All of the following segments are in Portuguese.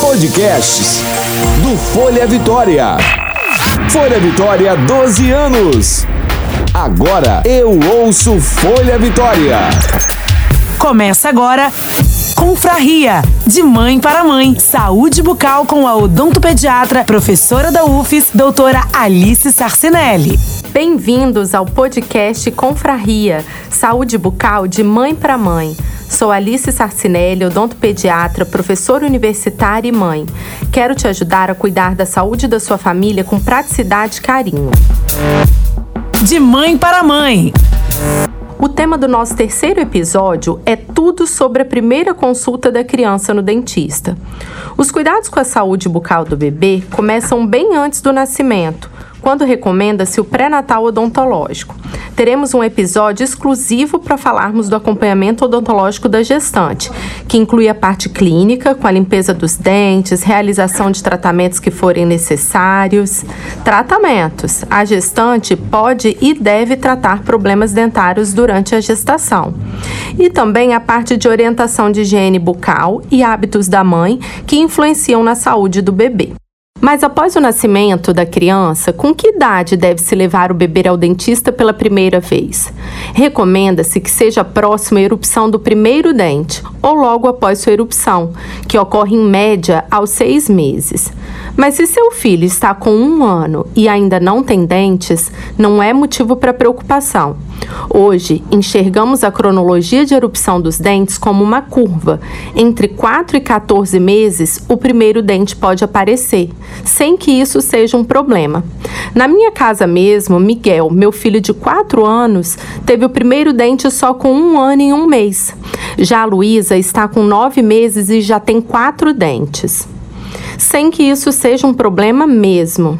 Podcasts do Folha Vitória. Folha Vitória, 12 anos. Agora eu ouço Folha Vitória. Começa agora Confraria, de mãe para mãe. Saúde bucal com a odontopediatra, professora da UFES, doutora Alice Sarcinelli. Bem-vindos ao podcast Confraria, Saúde bucal de mãe para mãe. Sou Alice Sarcinelli, odontopediatra, professora universitária e mãe. Quero te ajudar a cuidar da saúde da sua família com praticidade e carinho. De mãe para mãe. O tema do nosso terceiro episódio é tudo sobre a primeira consulta da criança no dentista. Os cuidados com a saúde bucal do bebê começam bem antes do nascimento, quando recomenda-se o pré-natal odontológico. Teremos um episódio exclusivo para falarmos do acompanhamento odontológico da gestante, que inclui a parte clínica, com a limpeza dos dentes, realização de tratamentos que forem necessários. Tratamentos: a gestante pode e deve tratar problemas dentários durante a gestação. E também a parte de orientação de higiene bucal e hábitos da mãe que influenciam na saúde do bebê. Mas após o nascimento da criança, com que idade deve-se levar o bebê ao dentista pela primeira vez? Recomenda-se que seja próximo à erupção do primeiro dente ou logo após sua erupção, que ocorre em média aos seis meses. Mas se seu filho está com um ano e ainda não tem dentes, não é motivo para preocupação. Hoje, enxergamos a cronologia de erupção dos dentes como uma curva. Entre 4 e 14 meses, o primeiro dente pode aparecer, sem que isso seja um problema. Na minha casa mesmo, Miguel, meu filho de 4 anos, teve o primeiro dente só com um ano e um mês. Já a Luísa está com 9 meses e já tem quatro dentes. Sem que isso seja um problema mesmo.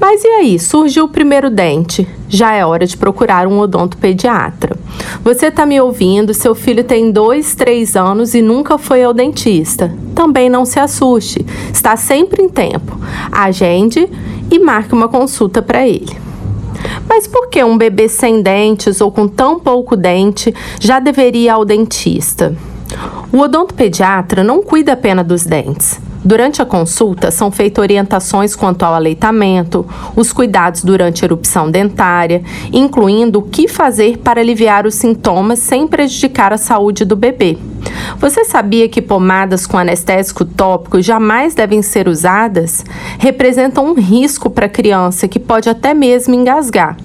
Mas e aí, surgiu o primeiro dente? Já é hora de procurar um odontopediatra. Você está me ouvindo, seu filho tem dois, três anos e nunca foi ao dentista. Também não se assuste, está sempre em tempo. Agende e marque uma consulta para ele. Mas por que um bebê sem dentes ou com tão pouco dente já deveria ir ao dentista? O odontopediatra não cuida apenas dos dentes. Durante a consulta, são feitas orientações quanto ao aleitamento, os cuidados durante erupção dentária, incluindo o que fazer para aliviar os sintomas sem prejudicar a saúde do bebê. Você sabia que pomadas com anestésico tópico jamais devem ser usadas? Representam um risco para a criança que pode até mesmo engasgar.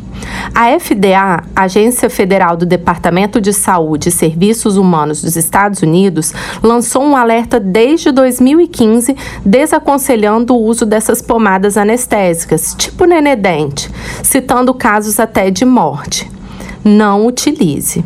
A FDA, Agência Federal do Departamento de Saúde e Serviços Humanos dos Estados Unidos, lançou um alerta desde 2015 desaconselhando o uso dessas pomadas anestésicas, tipo nenedente, citando casos até de morte. Não utilize.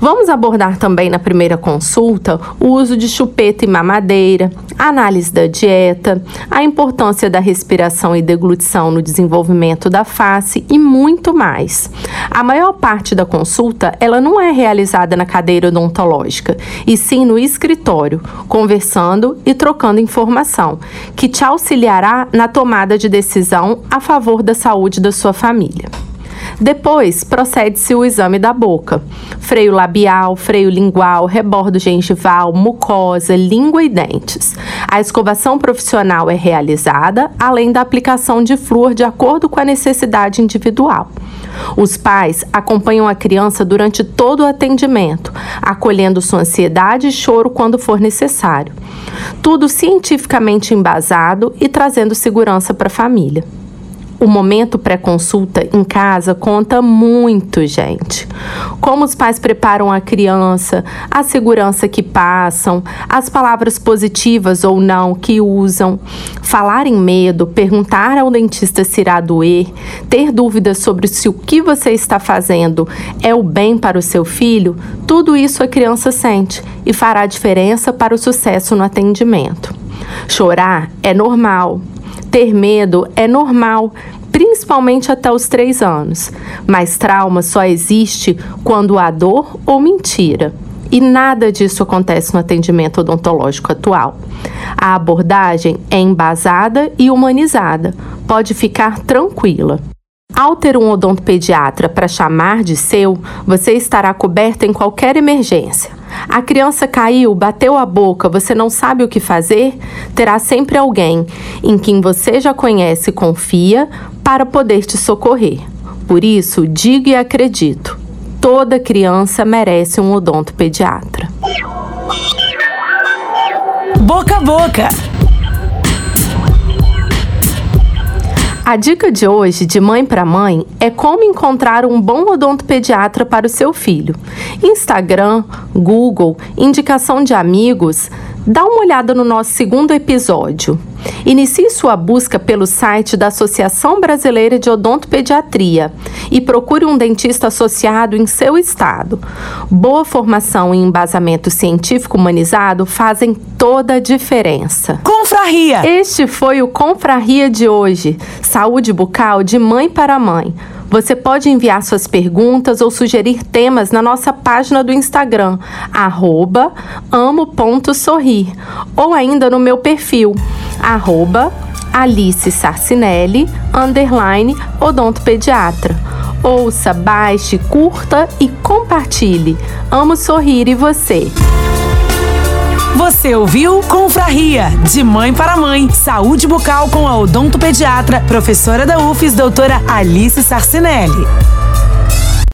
Vamos abordar também na primeira consulta o uso de chupeta e mamadeira, análise da dieta, a importância da respiração e deglutição no desenvolvimento da face e muito mais. A maior parte da consulta ela não é realizada na cadeira odontológica, e sim no escritório, conversando e trocando informação, que te auxiliará na tomada de decisão a favor da saúde da sua família. Depois, procede-se o exame da boca: freio labial, freio lingual, rebordo gengival, mucosa, língua e dentes. A escovação profissional é realizada, além da aplicação de flúor de acordo com a necessidade individual. Os pais acompanham a criança durante todo o atendimento, acolhendo sua ansiedade e choro quando for necessário. Tudo cientificamente embasado e trazendo segurança para a família. O momento pré-consulta em casa conta muito, gente. Como os pais preparam a criança, a segurança que passam, as palavras positivas ou não que usam, falar em medo, perguntar ao dentista se irá doer, ter dúvidas sobre se o que você está fazendo é o bem para o seu filho, tudo isso a criança sente e fará diferença para o sucesso no atendimento. Chorar é normal, ter medo é normal, principalmente até os três anos, mas trauma só existe quando há dor ou mentira. E nada disso acontece no atendimento odontológico atual. A abordagem é embasada e humanizada. Pode ficar tranquila. Ao ter um odontopediatra para chamar de seu, você estará coberto em qualquer emergência. A criança caiu, bateu a boca, você não sabe o que fazer? Terá sempre alguém em quem você já conhece e confia para poder te socorrer. Por isso, digo e acredito: toda criança merece um odontopediatra. Boca a boca. A dica de hoje, de mãe para mãe, é como encontrar um bom odontopediatra para o seu filho. Instagram, Google, indicação de amigos. Dá uma olhada no nosso segundo episódio. Inicie sua busca pelo site da Associação Brasileira de Odontopediatria e procure um dentista associado em seu estado. Boa formação e embasamento científico humanizado fazem toda a diferença. Confraria! Este foi o Confraria de hoje. Saúde bucal de mãe para mãe. Você pode enviar suas perguntas ou sugerir temas na nossa página do Instagram, amo.sorrir, ou ainda no meu perfil, arroba Alice Sarcinelli, underline odontopediatra. Ouça, baixe, curta e compartilhe. Amo sorrir e você. Você ouviu Confraria, de mãe para mãe. Saúde bucal com a odontopediatra, professora da UFES, doutora Alice Sarcinelli.